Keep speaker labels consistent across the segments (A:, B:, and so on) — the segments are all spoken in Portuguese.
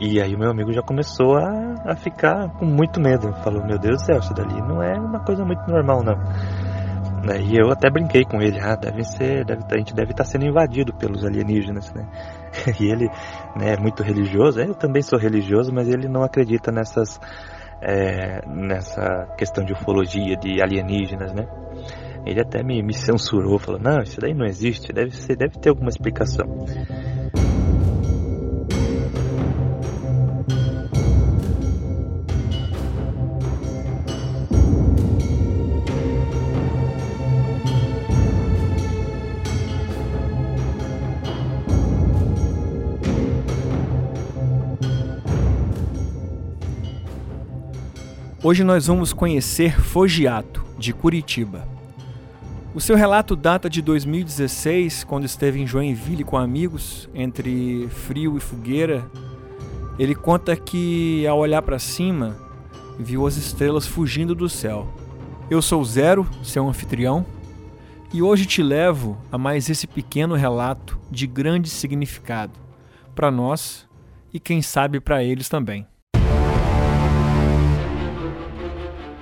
A: E aí o meu amigo já começou a, a ficar com muito medo. Falou, meu Deus do céu, isso dali não é uma coisa muito normal não. Né, e eu até brinquei com ele, ah, deve ser, deve, a gente deve estar sendo invadido pelos alienígenas, né? E ele né, é muito religioso, eu também sou religioso, mas ele não acredita nessas, é, nessa questão de ufologia, de alienígenas, né? Ele até me, me censurou, falou, não, isso daí não existe, deve, ser, deve ter alguma explicação.
B: Hoje nós vamos conhecer Fogiato, de Curitiba. O seu relato data de 2016, quando esteve em Joinville com amigos, entre frio e fogueira. Ele conta que, ao olhar para cima, viu as estrelas fugindo do céu. Eu sou Zero, seu anfitrião, e hoje te levo a mais esse pequeno relato de grande significado para nós e quem sabe para eles também.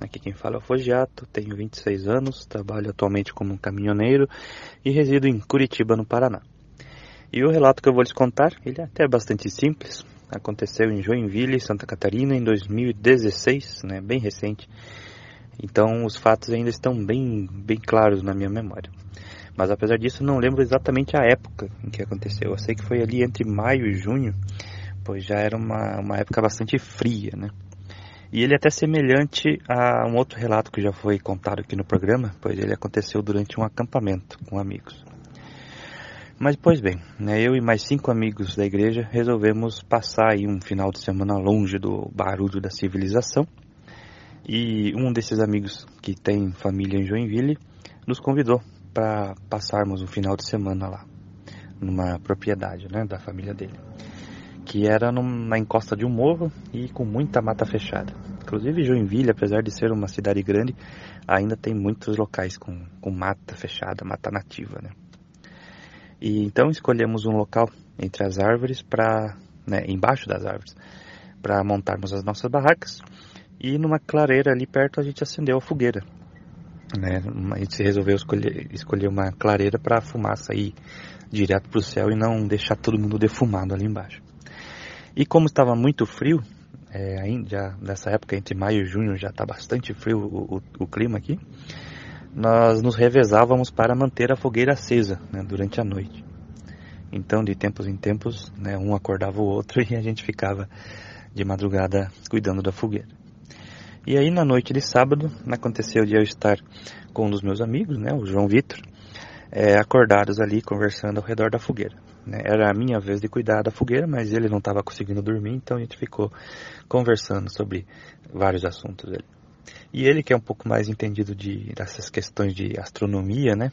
A: Aqui quem fala é o Fogiato, tenho 26 anos, trabalho atualmente como um caminhoneiro e resido em Curitiba, no Paraná. E o relato que eu vou lhes contar, ele é até bastante simples. Aconteceu em Joinville, Santa Catarina, em 2016, né, bem recente. Então os fatos ainda estão bem, bem claros na minha memória. Mas apesar disso, não lembro exatamente a época em que aconteceu. Eu sei que foi ali entre maio e junho, pois já era uma, uma época bastante fria, né? E ele é até semelhante a um outro relato que já foi contado aqui no programa, pois ele aconteceu durante um acampamento com amigos. Mas, pois bem, né, eu e mais cinco amigos da igreja resolvemos passar aí um final de semana longe do barulho da civilização. E um desses amigos que tem família em Joinville nos convidou para passarmos um final de semana lá, numa propriedade né, da família dele que era na encosta de um morro e com muita mata fechada. Inclusive Joinville, apesar de ser uma cidade grande, ainda tem muitos locais com, com mata fechada, mata nativa, né? E então escolhemos um local entre as árvores para, né, embaixo das árvores, para montarmos as nossas barracas. E numa clareira ali perto a gente acendeu a fogueira. Né? A gente resolveu escolher, escolher uma clareira para a fumaça ir direto para o céu e não deixar todo mundo defumado ali embaixo. E como estava muito frio, é, ainda nessa época entre maio e junho já está bastante frio o, o, o, clima aqui, nós nos revezávamos para manter a fogueira acesa né, durante a noite. Então, de tempos em tempos, né, um acordava o outro e a gente ficava de madrugada cuidando da fogueira. E aí, na noite de sábado, aconteceu de eu estar com um dos meus amigos, né, o João Vitor, é, acordados ali conversando ao redor da fogueira. Né? Era a minha vez de cuidar da fogueira, mas ele não estava conseguindo dormir, então a gente ficou conversando sobre vários assuntos. Ele. E ele, que é um pouco mais entendido de, dessas questões de astronomia, né?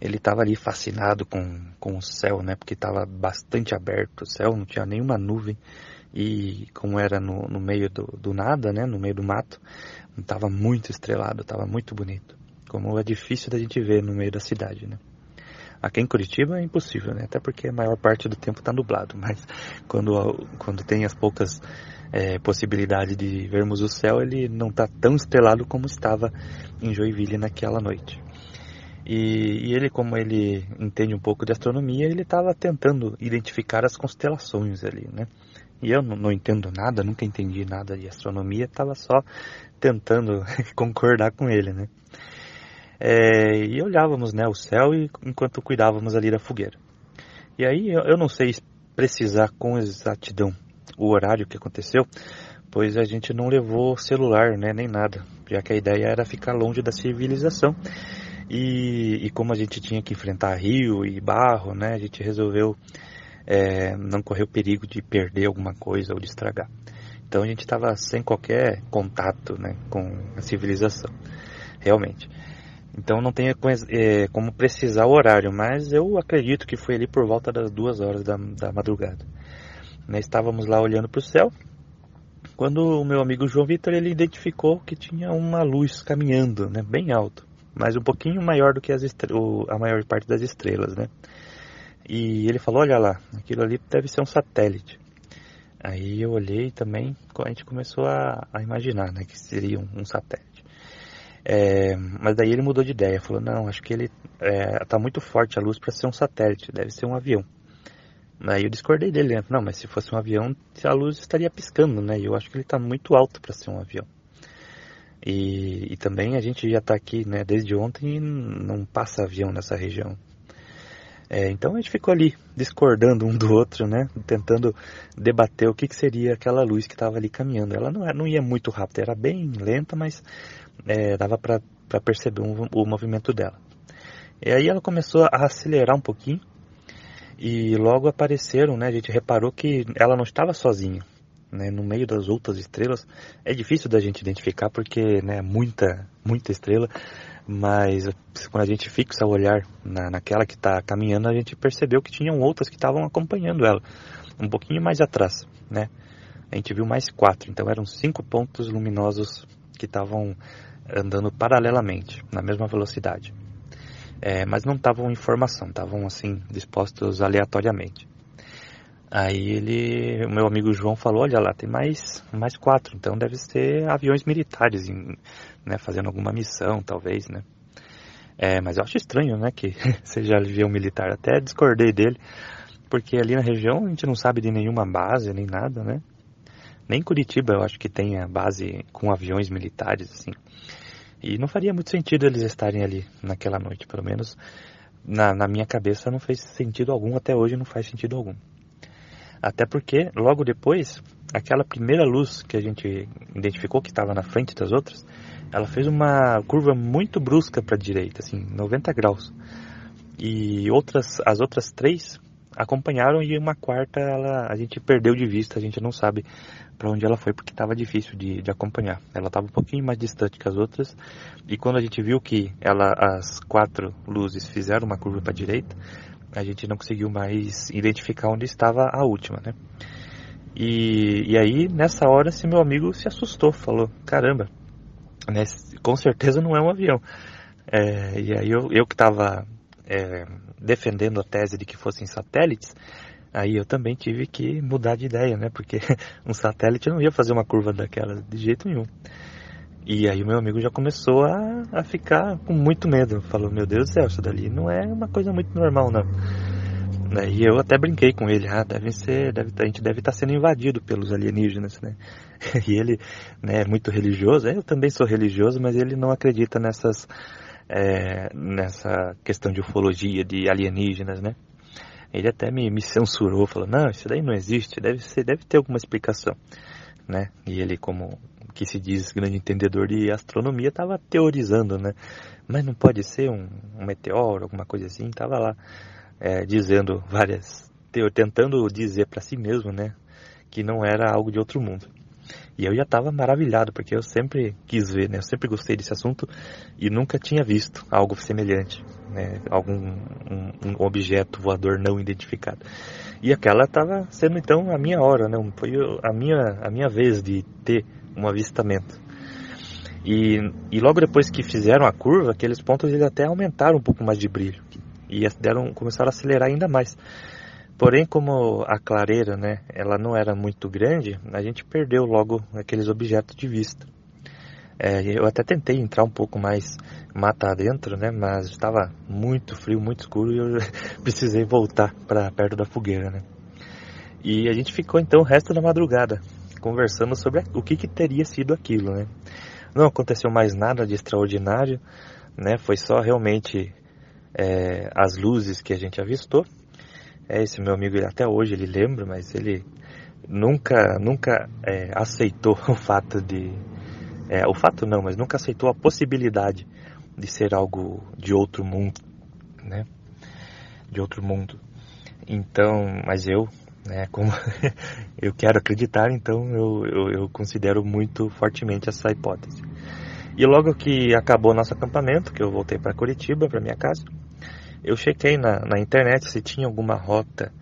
A: Ele estava ali fascinado com, com o céu, né? Porque estava bastante aberto o céu, não tinha nenhuma nuvem. E como era no, no meio do, do nada, né? No meio do mato, estava muito estrelado, estava muito bonito como é difícil da gente ver no meio da cidade, né? Aqui em Curitiba é impossível, né? Até porque a maior parte do tempo está nublado, mas quando, quando tem as poucas é, possibilidades de vermos o céu, ele não está tão estrelado como estava em Joinville naquela noite. E, e, ele, como ele entende um pouco de astronomia, ele estava tentando identificar as constelações ali, né? E eu não, não entendo nada, nunca entendi nada de astronomia, estava só tentando concordar com ele, né? É, e olhávamos né, o céu e, enquanto cuidávamos ali da fogueira. E aí eu, eu não sei precisar com exatidão o horário que aconteceu, pois a gente não levou celular né, nem nada, já que a ideia era ficar longe da civilização. E, e como a gente tinha que enfrentar rio e barro, né, a gente resolveu é, não correr o perigo de perder alguma coisa ou de estragar. Então a gente estava sem qualquer contato né, com a civilização, realmente. Então não tenho é, como precisar o horário, mas eu acredito que foi ali por volta das duas horas da, da madrugada. Né, estávamos lá olhando para o céu, quando o meu amigo João Vitor ele identificou que tinha uma luz caminhando, né, bem alto, mas um pouquinho maior do que as a maior parte das estrelas, né? E ele falou, olha lá, aquilo ali deve ser um satélite. Aí eu olhei também, a gente começou a, a imaginar, né, que seria um, um satélite. É, mas daí ele mudou de ideia, falou, não, acho que ele é, tá muito forte a luz para ser um satélite, deve ser um avião. Aí eu discordei dele, né? Não, mas se fosse um avião, a luz estaria piscando, né? E eu acho que ele está muito alto para ser um avião. E, e, também a gente já está aqui, né? Desde ontem não passa avião nessa região. É, então a gente ficou ali discordando um do outro, né? Tentando debater o que, que seria aquela luz que estava ali caminhando. Ela não, não ia muito rápido, era bem lenta, mas é, dava para perceber um, o movimento dela. E aí ela começou a acelerar um pouquinho e logo apareceram, né? A gente reparou que ela não estava sozinha, né? No meio das outras estrelas é difícil da gente identificar porque, né? Muita, muita estrela, mas quando a gente fixa o olhar na, naquela que está caminhando, a gente percebeu que tinham outras que estavam acompanhando ela, um pouquinho mais atrás, né? A gente viu mais quatro, então eram cinco pontos luminosos que estavam andando paralelamente, na mesma velocidade é, mas não estavam em formação, estavam assim dispostos aleatoriamente. Aí ele, o meu amigo João falou, olha lá, tem mais, mais quatro, então deve ser aviões militares, em, né, fazendo alguma missão, talvez, né. É, mas eu acho estranho, né, que seja avião militar. Até discordei dele, porque ali na região a gente não sabe de nenhuma base, nem nada, né. Nem Curitiba eu acho que tenha base com aviões militares, assim. E não faria muito sentido eles estarem ali naquela noite, pelo menos na, na minha cabeça não fez sentido algum, até hoje não faz sentido algum. Até porque, logo depois, aquela primeira luz que a gente identificou que estava na frente das outras, ela fez uma curva muito brusca para a direita, assim, 90 graus. E outras, as outras três acompanharam e uma quarta ela, a gente perdeu de vista, a gente não sabe para onde ela foi porque estava difícil de, de acompanhar. Ela estava um pouquinho mais distante que as outras e quando a gente viu que ela, as quatro luzes fizeram uma curva para a direita, a gente não conseguiu mais identificar onde estava a última, né? E, e aí nessa hora esse meu amigo se assustou, falou: caramba, né, com certeza não é um avião. É, e aí eu, eu que estava é, defendendo a tese de que fossem satélites, Aí eu também tive que mudar de ideia, né? Porque um satélite não ia fazer uma curva daquela de jeito nenhum. E aí o meu amigo já começou a, a ficar com muito medo. Falou, meu Deus do céu, isso dali não é uma coisa muito normal, não. E eu até brinquei com ele, ah, deve ser, deve, a gente deve estar sendo invadido pelos alienígenas, né? E ele né, é muito religioso, eu também sou religioso, mas ele não acredita nessas, é, nessa questão de ufologia, de alienígenas, né? Ele até me, me censurou, falou, não, isso daí não existe, deve, ser, deve ter alguma explicação. Né? E ele, como que se diz grande entendedor de astronomia, estava teorizando, né? Mas não pode ser um, um meteoro, alguma coisa assim, estava lá é, dizendo várias, tentando dizer para si mesmo, né? Que não era algo de outro mundo. E eu já estava maravilhado, porque eu sempre quis ver, né? Eu sempre gostei desse assunto e nunca tinha visto algo semelhante, né? Algum um, um objeto voador não identificado. E aquela estava sendo então a minha hora, né? Foi a minha, a minha vez de ter um avistamento. E, e logo depois que fizeram a curva, aqueles pontos eles até aumentaram um pouco mais de brilho e deram, começaram a acelerar ainda mais. Porém, como a clareira, né, ela não era muito grande, a gente perdeu logo aqueles objetos de vista. É, eu até tentei entrar um pouco mais mata dentro, né, mas estava muito frio, muito escuro e eu precisei voltar para perto da fogueira, né. E a gente ficou então o resto da madrugada conversando sobre o que, que teria sido aquilo, né. Não aconteceu mais nada de extraordinário, né, foi só realmente é, as luzes que a gente avistou é, esse meu amigo, ele, até hoje ele lembra, mas ele nunca, nunca é, aceitou o fato de. É, o fato não, mas nunca aceitou a possibilidade de ser algo de outro mundo, né? De outro mundo. Então, mas eu, né, como eu quero acreditar, então eu, eu, eu considero muito fortemente essa hipótese. E logo que acabou nosso acampamento, que eu voltei para Curitiba, para minha casa, eu chequei na, na internet se tinha alguma rota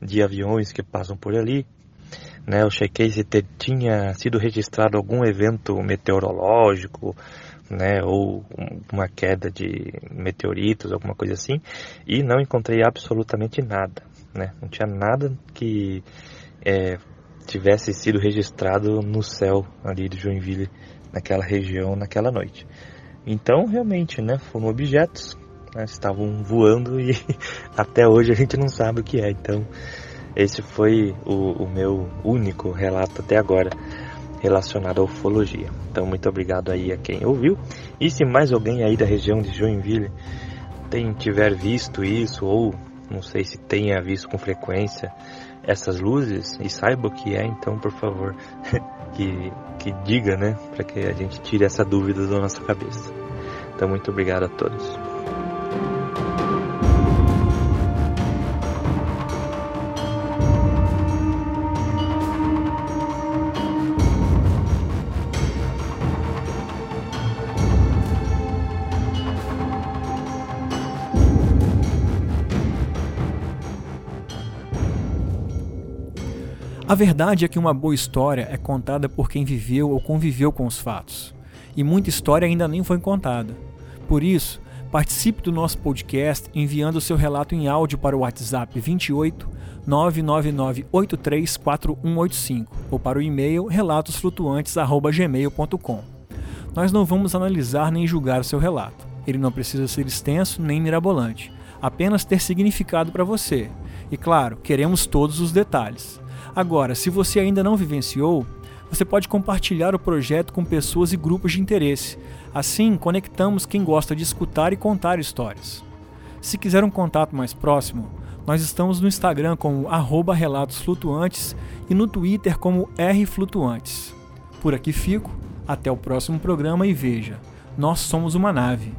A: de aviões que passam por ali. Né? Eu chequei se te, tinha sido registrado algum evento meteorológico, né, ou uma queda de meteoritos, alguma coisa assim, e não encontrei absolutamente nada, né? Não tinha nada que é, tivesse sido registrado no céu ali de Joinville, naquela região, naquela noite. Então, realmente, né, foram objetos, né, estavam voando e até hoje a gente não sabe o que é. Então, esse foi o, o meu único relato até agora relacionado à ufologia. Então, muito obrigado aí a quem ouviu. E se mais alguém aí da região de Joinville tem, tiver visto isso ou não sei se tenha visto com frequência essas luzes e saiba o que é, então por favor que, que diga, né, para que a gente tire essa dúvida da nossa cabeça. Então muito obrigado a todos.
B: A verdade é que uma boa história é contada por quem viveu ou conviveu com os fatos. E muita história ainda nem foi contada. Por isso, participe do nosso podcast enviando seu relato em áudio para o WhatsApp 28 999834185 ou para o e-mail relatosflutuantes@gmail.com. Nós não vamos analisar nem julgar o seu relato. Ele não precisa ser extenso nem mirabolante, apenas ter significado para você. E claro, queremos todos os detalhes. Agora, se você ainda não vivenciou, você pode compartilhar o projeto com pessoas e grupos de interesse. Assim, conectamos quem gosta de escutar e contar histórias. Se quiser um contato mais próximo, nós estamos no Instagram como @relatosflutuantes e no Twitter como rflutuantes. Por aqui fico, até o próximo programa e veja, nós somos uma nave